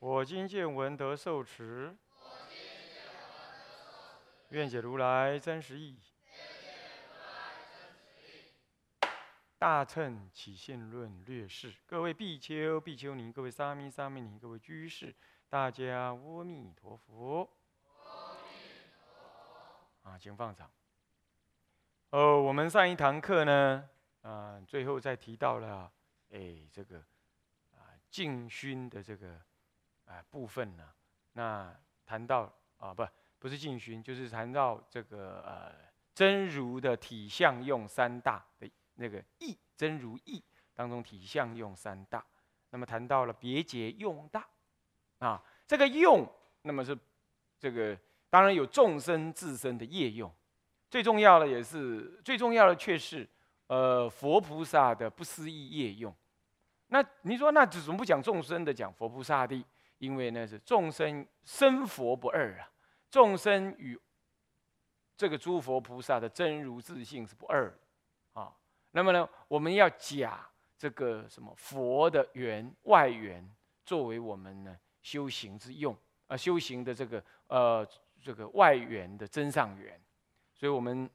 我今见闻得受持，愿解如来真实义。大乘起信论略释，各位比丘、比丘尼，各位沙弥、沙弥尼，各位居士，大家阿弥陀佛。阿弥陀佛啊，请放掌。哦，我们上一堂课呢，啊，最后再提到了，哎，这个啊，净熏的这个啊部分呢，那谈到啊，不，不是净熏，就是谈到这个呃，真如的体相用三大的那个义，真如义当中体相用三大，那么谈到了别解用大，啊，这个用，那么是这个当然有众生自身的业用。最重要的也是最重要的，却是呃佛菩萨的不思议业用。那你说那怎么不讲众生的，讲佛菩萨的？因为那是众生生佛不二啊，众生与这个诸佛菩萨的真如自性是不二啊。那么呢，我们要假这个什么佛的缘外缘，作为我们呢修行之用啊，修行的这个呃这个外缘的真上缘。所以，我们，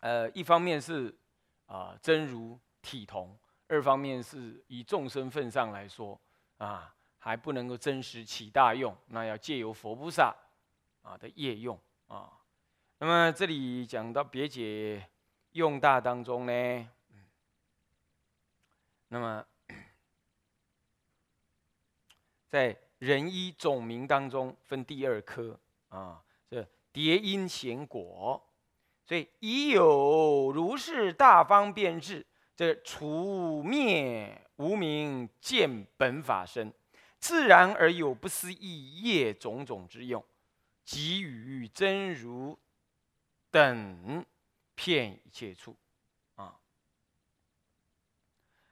呃，一方面是啊真如体同，二方面是以众生份上来说啊，还不能够真实起大用，那要借由佛菩萨啊的业用啊。那么这里讲到别解用大当中呢，那么在人一总名当中分第二科啊。这叠因显果，所以已有如是大方便智，这除灭无明见本法身，自然而有不思议业种种之用，给予真如等骗一切处啊。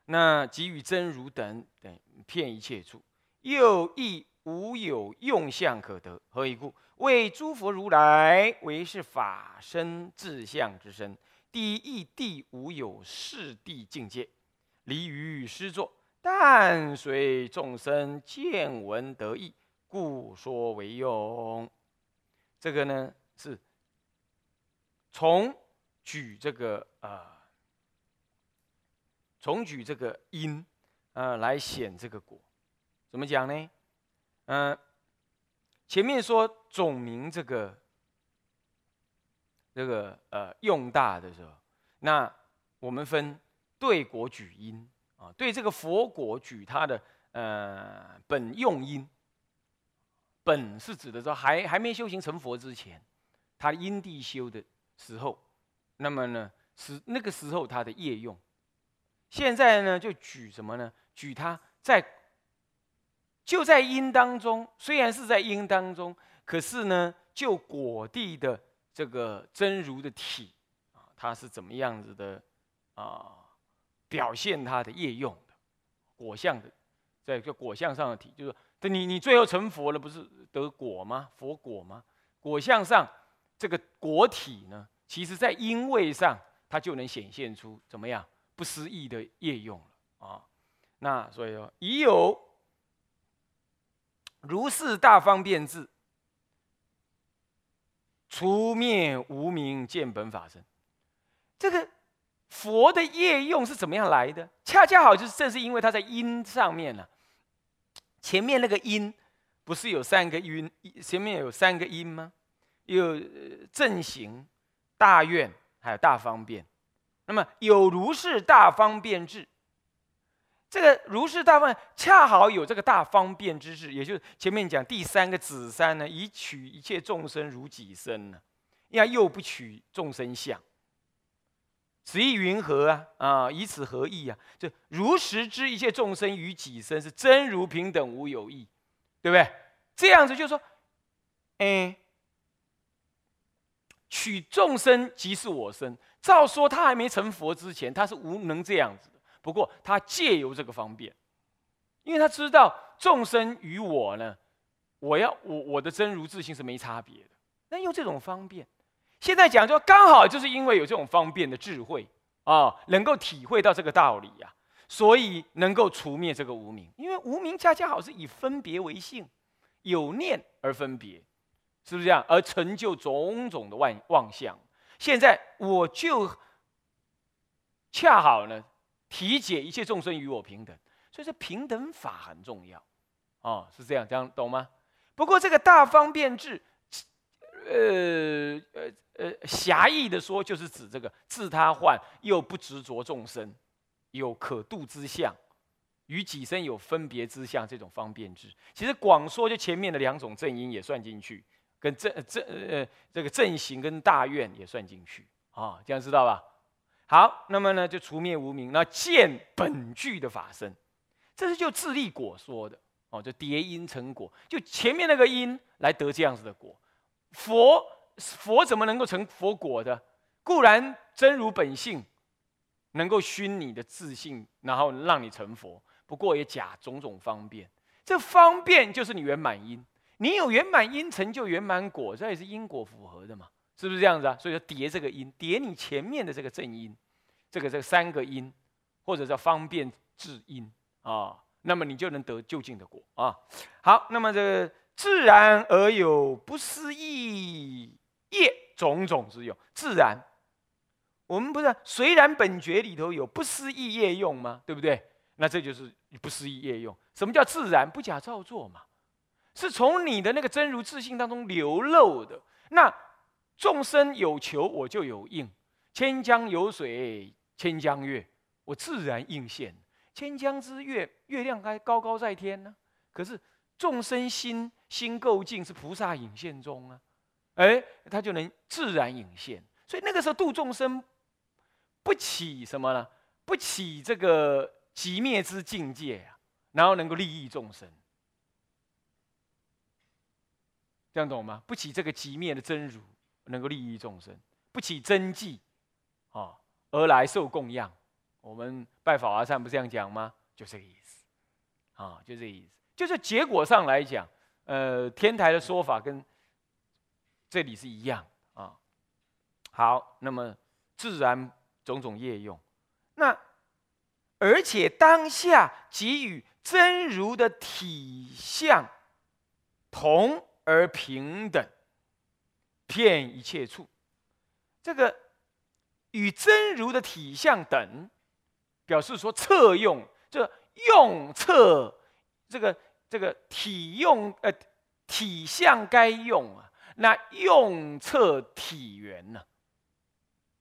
那给予真如等等骗一切处，又亦无有用相可得，何以故？为诸佛如来为是法身自相之身，第一地无有世地境界，离于师作，但随众生见闻得意，故说为用。这个呢是从举这个呃，从举这个因呃来显这个果，怎么讲呢？嗯。前面说总名这个这个呃用大的时候，那我们分对果举因啊，对这个佛果举它的呃本用因，本是指的说还还没修行成佛之前，他因地修的时候，那么呢是那个时候他的业用，现在呢就举什么呢？举他在。就在因当中，虽然是在因当中，可是呢，就果地的这个真如的体啊，它是怎么样子的啊？表现它的业用的果相的，在这果相上的体，就是说，你你最后成佛了，不是得果吗？佛果吗？果相上这个果体呢，其实在因位上，它就能显现出怎么样不思议的业用了啊？那所以说已有。如是大方便智，除灭无明见本法身。这个佛的业用是怎么样来的？恰恰好就是正是因为它在因上面呢。前面那个因不是有三个因？前面有三个因吗？有正行、大愿，还有大方便。那么有如是大方便智。这个如是大方，恰好有这个大方便之智，也就是前面讲第三个子三呢，以取一切众生如己身呢，要又不取众生相，此意云何啊？啊，以此何意啊？就如实知一切众生与己身是真如平等无有异，对不对？这样子就是说，哎，取众生即是我身。照说他还没成佛之前，他是无能这样子的。不过他借由这个方便，因为他知道众生与我呢，我要我我的真如自性是没差别的。那用这种方便，现在讲就刚好就是因为有这种方便的智慧啊，能够体会到这个道理呀，所以能够除灭这个无名。因为无名恰恰好是以分别为性，有念而分别，是不是这样？而成就种种的妄妄想。现在我就恰好呢，体解一切众生与我平等，所以说平等法很重要，哦，是这样，这样懂吗？不过这个大方便智，呃呃呃，狭义的说，就是指这个自他换又不执着众生，有可度之相，与己身有分别之相，这种方便智。其实广说就前面的两种正因也算进去。跟正正呃这个正行跟大愿也算进去啊，这样知道吧？好，那么呢就除灭无明，那见本具的法身，这是就自立果说的哦，就叠因成果，就前面那个因来得这样子的果。佛佛怎么能够成佛果的？固然真如本性能够熏你的自信，然后让你成佛，不过也假种种方便，这方便就是你圆满因。你有圆满因成就圆满果，这也是因果符合的嘛？是不是这样子啊？所以说叠这个因，叠你前面的这个正因，这个这三个因，或者叫方便智因啊，那么你就能得就近的果啊。好，那么这个自然而有不思议业种种之用，自然，我们不是虽然本觉里头有不思议业用吗？对不对？那这就是不思议业用。什么叫自然？不假造作嘛。是从你的那个真如自信当中流露的。那众生有求，我就有应；千江有水，千江月，我自然应现。千江之月，月亮该高高在天呢。可是众生心心够净，是菩萨影现中啊。哎，他就能自然影现。所以那个时候度众生，不起什么呢？不起这个极灭之境界啊，然后能够利益众生。这样懂吗？不起这个极灭的真如，能够利益众生；不起真迹，啊，而来受供养。我们拜法华忏不是这样讲吗？就这个意思，啊，就这个意思。就是结果上来讲，呃，天台的说法跟这里是一样啊。好，那么自然种种业用，那而且当下给予真如的体相同。而平等，遍一切处，这个与真如的体相等，表示说侧用，这用侧这个这个体用呃体相该用啊，那用测体缘呢？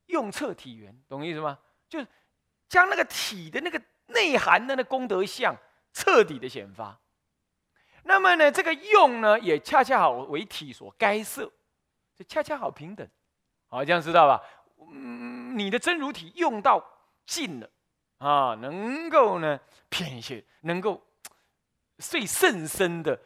用测体缘，懂意思吗？就是将那个体的那个内涵的那功德相彻底的显发。那么呢，这个用呢，也恰恰好为体所该设，就恰恰好平等，好，这样知道吧？嗯，你的真如体用到尽了，啊，能够呢，骗一些，能够最甚深的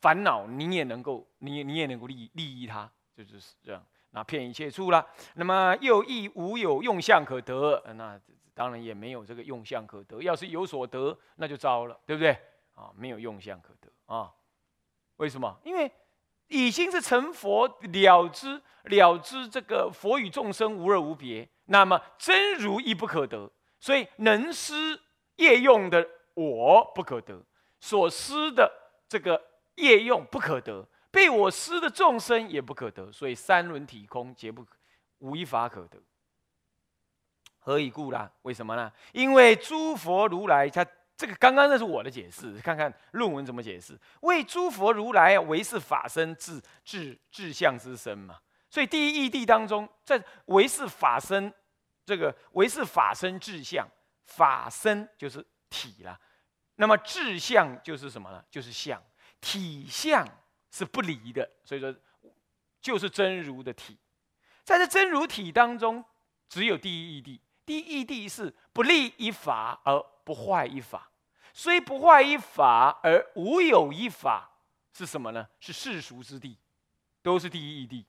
烦恼，你也能够，你你也能够利利益他，就是这样。那骗一切处了，那么又亦无有用相可得，那当然也没有这个用相可得。要是有所得，那就糟了，对不对？啊，没有用相可得。啊，为什么？因为已经是成佛了知了知这个佛与众生无二无别，那么真如亦不可得，所以能施业用的我不可得，所施的这个业用不可得，被我施的众生也不可得，所以三轮体空皆不可，无一法可得。何以故啦？为什么呢？因为诸佛如来他。这个刚刚那是我的解释，看看论文怎么解释。为诸佛如来为是法身智智智相之身嘛，所以第一义谛当中，在为是法身，这个为是法身智相，法身就是体了，那么智相就是什么呢？就是相，体相是不离的，所以说就是真如的体，在这真如体当中，只有第一义谛，第一义谛是不立一法而。不坏一法，虽不坏一法而无有一法，是什么呢？是世俗之地，都是第一义谛。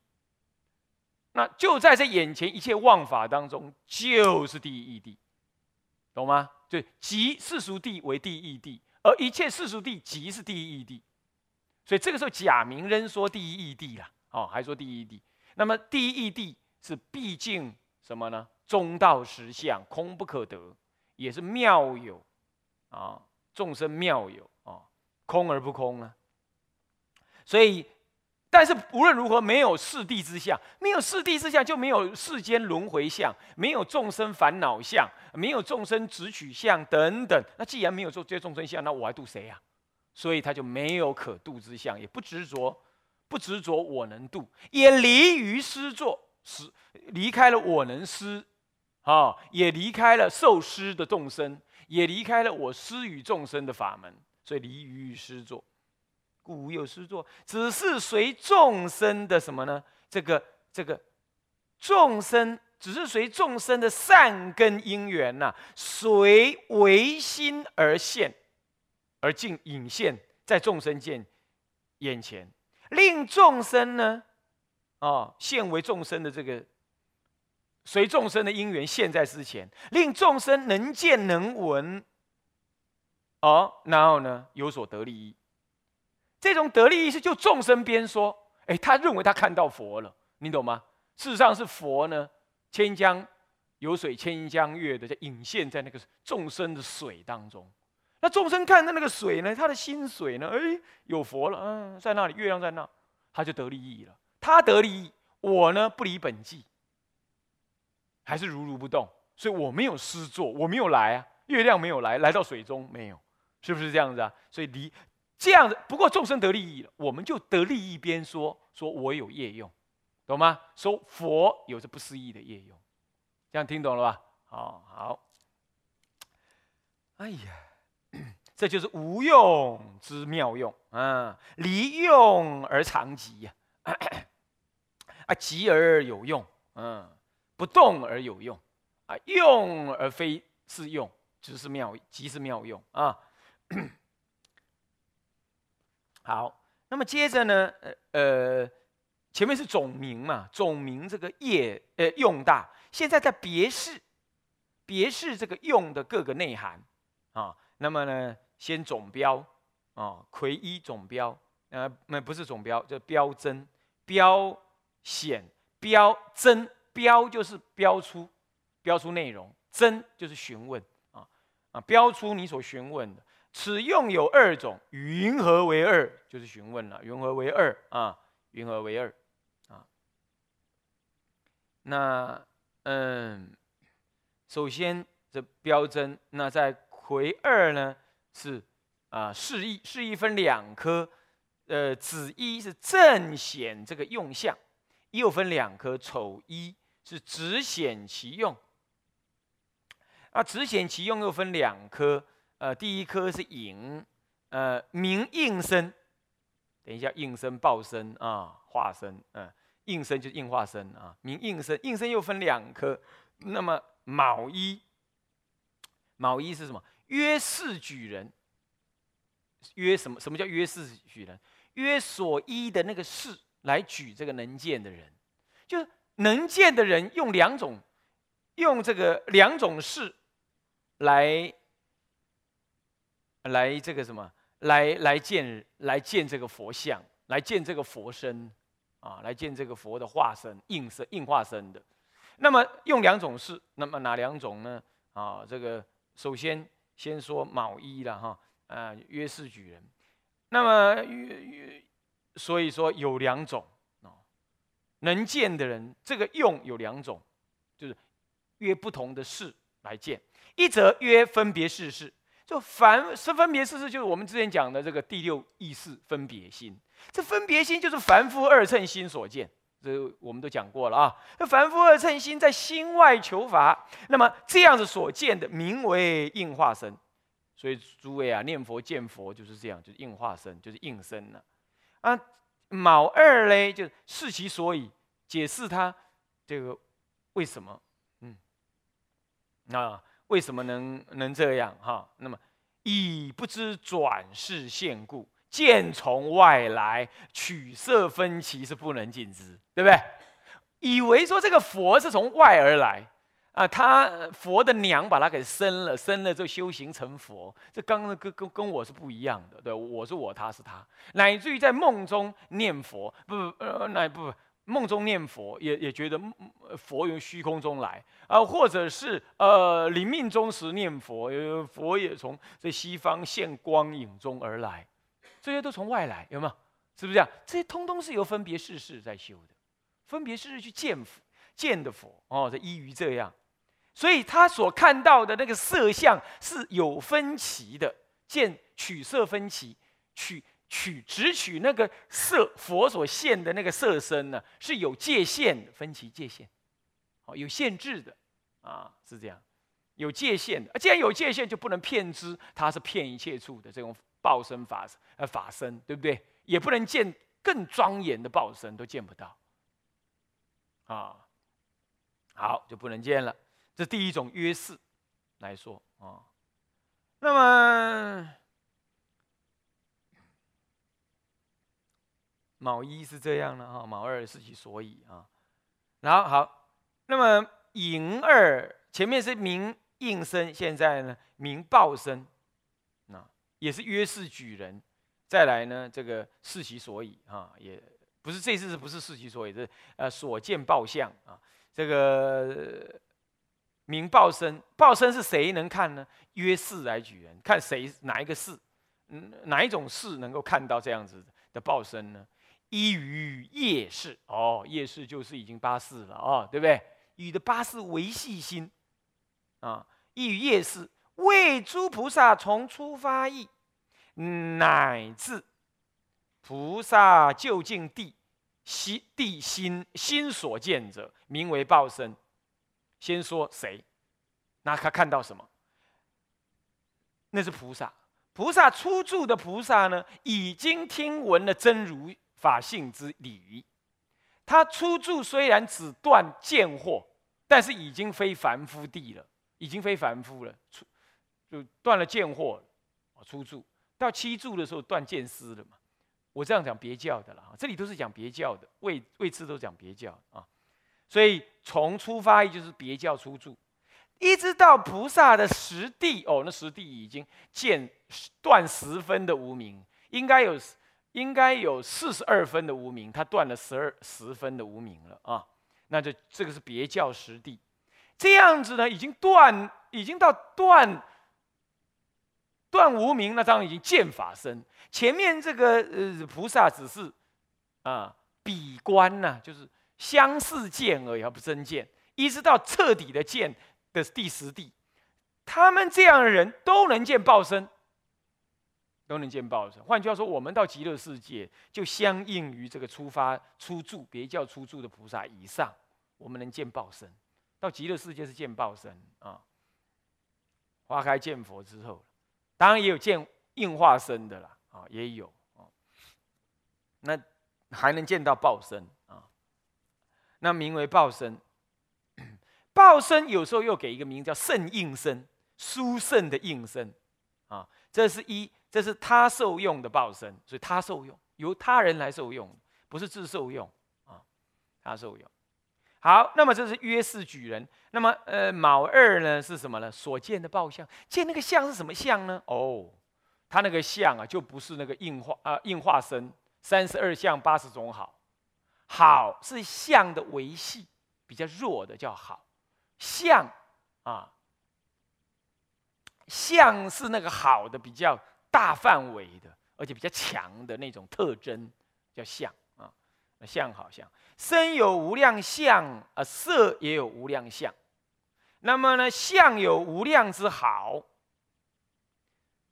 那就在这眼前一切妄法当中，就是第一义谛，懂吗？就即世俗地为第一义谛，而一切世俗地即是第一义谛。所以这个时候，假名仍说第一义谛了，哦，还说第一义谛。那么第一义谛是毕竟什么呢？中道实相，空不可得，也是妙有啊，众生妙有啊，空而不空啊。所以。但是无论如何，没有四谛之相，没有四谛之相，就没有世间轮回相，没有众生烦恼相，没有众生执取相等等。那既然没有做这些众生相，那我还度谁呀？所以他就没有可度之相，也不执着，不执着我能度，也离于施作，是离开了我能施，啊，也离开了受施的众生，也离开了我施与众生的法门，所以离于施作。故无有施作，只是随众生的什么呢？这个这个众生，只是随众生的善根因缘呐，随唯心而现，而尽隐现，在众生见眼前，令众生呢，啊，现为众生的这个随众生的因缘现，在之前，令众生能见能闻，哦，然后呢，有所得利益。这种得利意识，就众生边说，哎，他认为他看到佛了，你懂吗？事实上是佛呢，千江有水千江月的，在隐现在那个众生的水当中。那众生看到那个水呢，他的心水呢，哎，有佛了，嗯，在那里，月亮在那，他就得利益了。他得利益，我呢不离本际，还是如如不动，所以我没有失作，我没有来啊，月亮没有来，来到水中没有，是不是这样子啊？所以离。这样子，不过众生得利益了，我们就得利益边说，说我有业用，懂吗？说佛有着不思议的业用，这样听懂了吧？好好。哎呀，这就是无用之妙用啊！离用而常吉呀，啊，吉而有用，嗯，不动而有用，啊，用而非是用，只是妙，即是妙用啊。好，那么接着呢，呃呃，前面是总名嘛，总名这个业呃用大，现在在别示，别示这个用的各个内涵啊。那么呢，先总标啊，魁一总标，呃，那不是总标，叫标真、标显、标真。标就是标出，标出内容；真就是询问啊啊，标出你所询问的。此用有二种，云何为二？就是询问了，云何为二啊？云何为二啊？那嗯，首先这标真，那在魁二呢是啊示意，示意分两颗，呃，子一是正显这个用相，又分两颗，丑一是只显其用，啊，只显其用又分两颗。呃，第一颗是影，呃，名应身。等一下，应身、报身啊，化身，嗯，应身就是应化身啊。名应身，应身又分两颗。那么卯一，卯一是什么？约事举人。约什么？什么叫约事举人？约所依的那个事来举这个能见的人，就是能见的人用两种，用这个两种事来。来这个什么？来来见来见这个佛像，来见这个佛身，啊，来见这个佛的化身、应身、应化身的。那么用两种事，那么哪两种呢？啊，这个首先先说卯一了哈，啊，约是举人。那么约约，所以说有两种啊，能见的人，这个用有两种，就是约不同的事来见。一则约分别事事。就凡是分别事事，就是我们之前讲的这个第六意识分别心。这分别心就是凡夫二乘心所见，这我们都讲过了啊。那凡夫二乘心在心外求法，那么这样子所见的名为应化身。所以诸位啊，念佛见佛就是这样，就是应化身，就是应身了。啊，卯二嘞，就是视其所以，解释他这个为什么，嗯，啊。为什么能能这样哈？那么以不知转世现故，见从外来，取色分歧是不能尽之，对不对？以为说这个佛是从外而来啊，他佛的娘把他给生了，生了就修行成佛，这刚刚跟跟跟我是不一样的，对，我是我，他是他，乃至于在梦中念佛，不呃，乃不。梦中念佛，也也觉得佛由虚空中来啊，或者是呃临命终时念佛，佛也从这西方现光影中而来，这些都从外来，有没有？是不是这样？这些通通是由分别世事在修的，分别世事去见佛，见的佛哦，这依于这样，所以他所看到的那个色相是有分歧的，见取色分歧，取。取只取那个色佛所现的那个色身呢，是有界限的，分歧界限，哦，有限制的，啊，是这样，有界限的。既然有界限，就不能骗之，他是骗一切处的这种报身法呃法身，对不对？也不能见更庄严的报身，都见不到，啊，好，就不能见了。这第一种约誓来说啊，那么。卯一是这样的哈，卯二是其所以啊，然后好，那么寅二前面是明应生，现在呢明报生，那也是约世举人，再来呢这个是其所以啊，也不是这次是不是是其所以，是呃所见报相啊，这个明报生，报生是谁能看呢？约世来举人，看谁哪一个世，嗯哪一种世能够看到这样子的报生呢？依于夜视哦，夜视就是已经八四了哦，对不对？与的八四为细心啊，依于夜视为诸菩萨从出发意，乃至菩萨究竟地心地心心所见者，名为报身。先说谁？那他看到什么？那是菩萨。菩萨初住的菩萨呢，已经听闻了真如。法性之理，他初住虽然只断见惑，但是已经非凡夫地了，已经非凡夫了，出就断了见惑，啊，初住到七住的时候断见思了嘛。我这样讲别教的了，这里都是讲别教的，位位次都讲别教啊。所以从出发意就是别教初住，一直到菩萨的实地哦，那实地已经见断十分的无名，应该有。应该有四十二分的无名，他断了十二十分的无名了啊！那就这个是别教实地，这样子呢，已经断，已经到断断无名，那当然已经见法身。前面这个呃菩萨只是啊比观呐，就是相似见而已，而不真见。一直到彻底的见的第十地，他们这样的人都能见报身。都能见报身。换句话说，我们到极乐世界，就相应于这个出发出住别教出住的菩萨以上，我们能见报身。到极乐世界是见报身啊。花开见佛之后，当然也有见应化身的啦，啊，也有啊。那还能见到报身啊？那名为报身。报身有时候又给一个名叫圣应身，殊胜的应身啊。这是一。这是他受用的报身，所以他受用，由他人来受用，不是自受用啊。他受用。好，那么这是约世举人。那么，呃，卯二呢是什么呢？所见的报相，见那个相是什么相呢？哦，他那个相啊，就不是那个应化啊，应化身三十二相八十种好，好是相的维系比较弱的叫好相啊，相是那个好的比较。大范围的，而且比较强的那种特征，叫相啊。相好像身有无量相啊，色也有无量相。那么呢，相有无量之好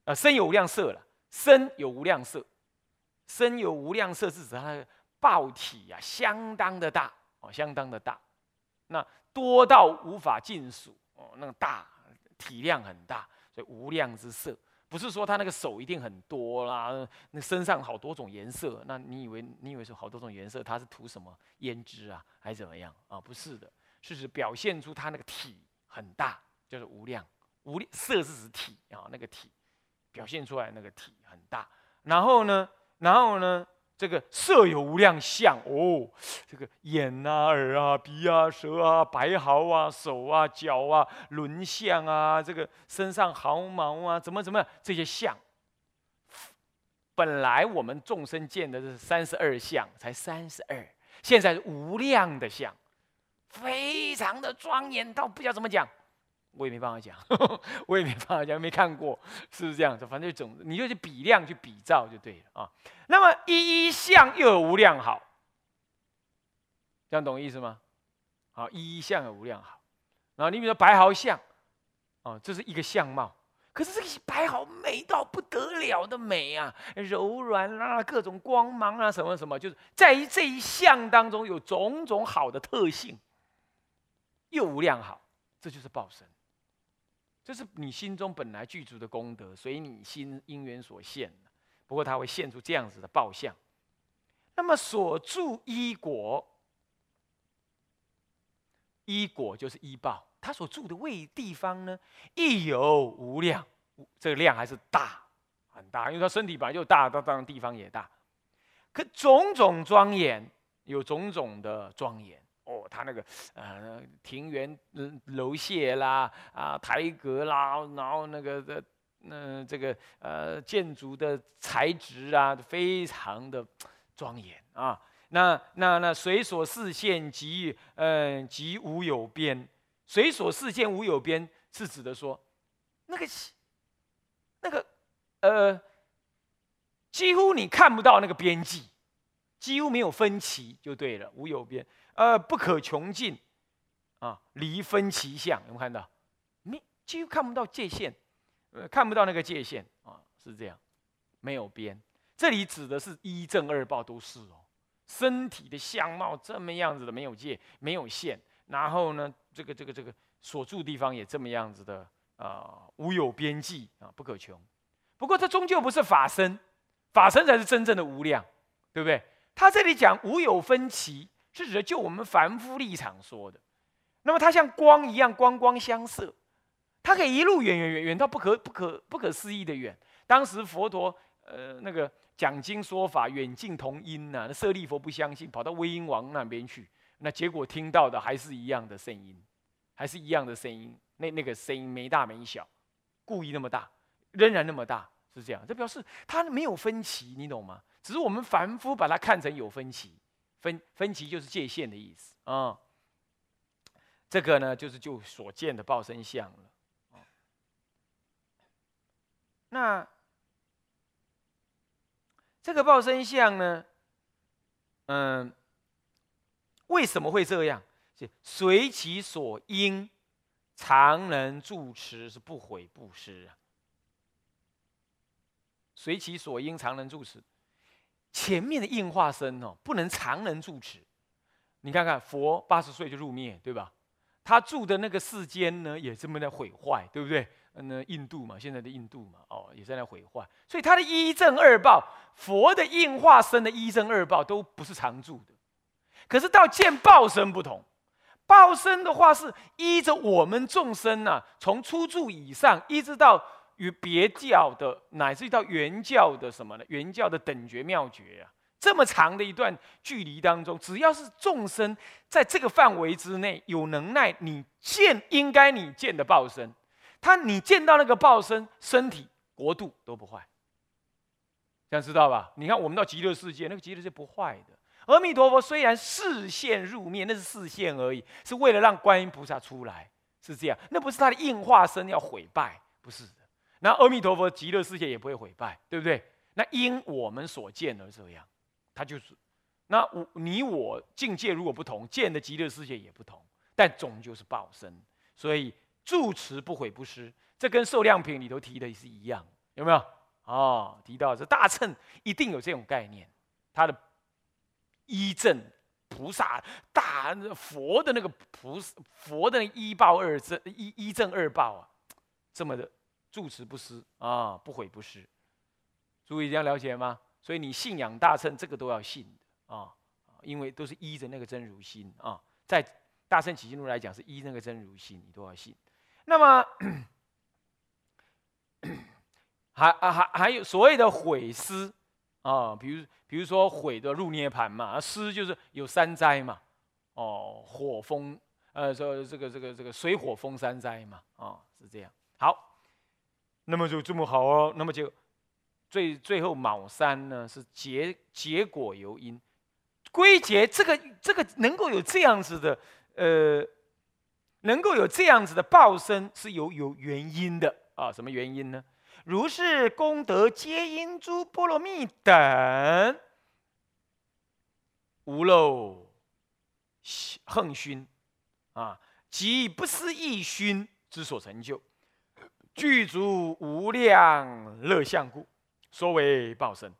啊，身有无量色了。身有无量色，身有无量色是指它的报体啊，相当的大哦，相当的大。那多到无法尽数哦，那个大体量很大，所以无量之色。不是说他那个手一定很多啦，那身上好多种颜色，那你以为你以为是好多种颜色，他是涂什么胭脂啊，还是怎么样啊？不是的，是指表现出他那个体很大，就是无量。无色是指体啊，那个体表现出来那个体很大，然后呢，然后呢，这个色有无量相哦，这个眼啊、耳啊、鼻啊、舌啊、白毫啊、手啊、脚啊、轮相啊，这个身上毫毛啊，怎么怎么这些相，本来我们众生见的是三十二相，才三十二，现在无量的相，非常的庄严到不知道怎么讲。我也没办法讲，我也没办法讲，没看过，是不是这样子？反正总你就去比量去比照就对了啊。那么一一相又有无量好，这样懂意思吗？好，一一相有无量好。然后你比如说白毫相，哦，这是一个相貌，可是这个白毫美到不得了的美啊，柔软啊，各种光芒啊，什么什么，就是在于这一相当中有种种好的特性，又无量好，这就是报身。这是你心中本来具足的功德，随你心因缘所现不过它会现出这样子的报相。那么所住依果，依果就是依报。他所住的位地方呢，亦有无量，这个量还是大，很大，因为他身体本来就大，他当然地方也大。可种种庄严，有种种的庄严。哦，他那个呃庭园楼榭啦，啊台阁啦，然后那个的那这个呃建筑的材质啊，非常的庄严啊。那那那随所视线即嗯即无有边，随所视线无有边，是指的说那个那个呃几乎你看不到那个边际，几乎没有分歧就对了，无有边。呃，不可穷尽，啊，离分其相，有没有看到？没，几乎看不到界限，呃，看不到那个界限啊，是这样，没有边。这里指的是一正二报都是哦，身体的相貌这么样子的，没有界，没有线，然后呢，这个这个这个所住地方也这么样子的啊，无有边际啊，不可穷。不过这终究不是法身，法身才是真正的无量，对不对？他这里讲无有分歧。是指的就我们凡夫立场说的，那么它像光一样，光光相射，它可以一路远远远远到不可不可不可思议的远。当时佛陀呃那个讲经说法，远近同音呐，那舍利佛不相信，跑到威音王那边去，那结果听到的还是一样的声音，还是一样的声音，那那个声音没大没小，故意那么大，仍然那么大，是这样。这表示它没有分歧，你懂吗？只是我们凡夫把它看成有分歧。分分歧就是界限的意思啊，这个呢就是就所见的报身相了那这个报身相呢，嗯，为什么会这样？是随其所因，常能住持，是不悔不失啊。随其所因，常能住持。前面的应化身哦，不能常人住持。你看看佛八十岁就入灭，对吧？他住的那个世间呢，也这么在毁坏，对不对？嗯，印度嘛，现在的印度嘛，哦，也在那毁坏。所以他的一正二报，佛的应化身的一正二报都不是常住的。可是到见报身不同，报身的话是依着我们众生呐，从初住以上一直到。与别教的，乃至于到原教的什么呢？原教的等觉妙觉啊，这么长的一段距离当中，只要是众生在这个范围之内有能耐，你见应该你见的报身，他你见到那个报身，身体国度都不坏，这样知道吧？你看我们到极乐世界，那个极乐世界不坏的。阿弥陀佛虽然视线入面，那是视线而已，是为了让观音菩萨出来，是这样。那不是他的应化身要毁败，不是的。那阿弥陀佛极乐世界也不会毁败，对不对？那因我们所见而这样，他就是。那我你我境界如果不同，见的极乐世界也不同，但终究是报身。所以住持不毁不失，这跟受量品里头提的是一样，有没有？哦，提到这大乘一定有这种概念，他的一正菩萨大佛的那个菩萨佛的一报二正一一正二报啊，这么的。住持不失啊，不悔不失，注意这样了解吗？所以你信仰大乘，这个都要信的啊，因为都是依着那个真如心啊，在大乘起心路来讲，是依那个真如心，你都要信。那么 还啊还还有所谓的毁施啊，比如比如说毁的入涅盘嘛，施就是有三灾嘛，哦，火风呃说这个这个这个水火风三灾嘛，啊是这样。好，那么就这么好哦，那么就最最后卯三呢是结结果由因，归结这个这个能够有这样子的呃，能够有这样子的报身是有有原因的啊，什么原因呢？如是功德皆因诸波罗蜜等无漏横熏啊，及不思议熏之所成就，具足无量乐相故，说为报身。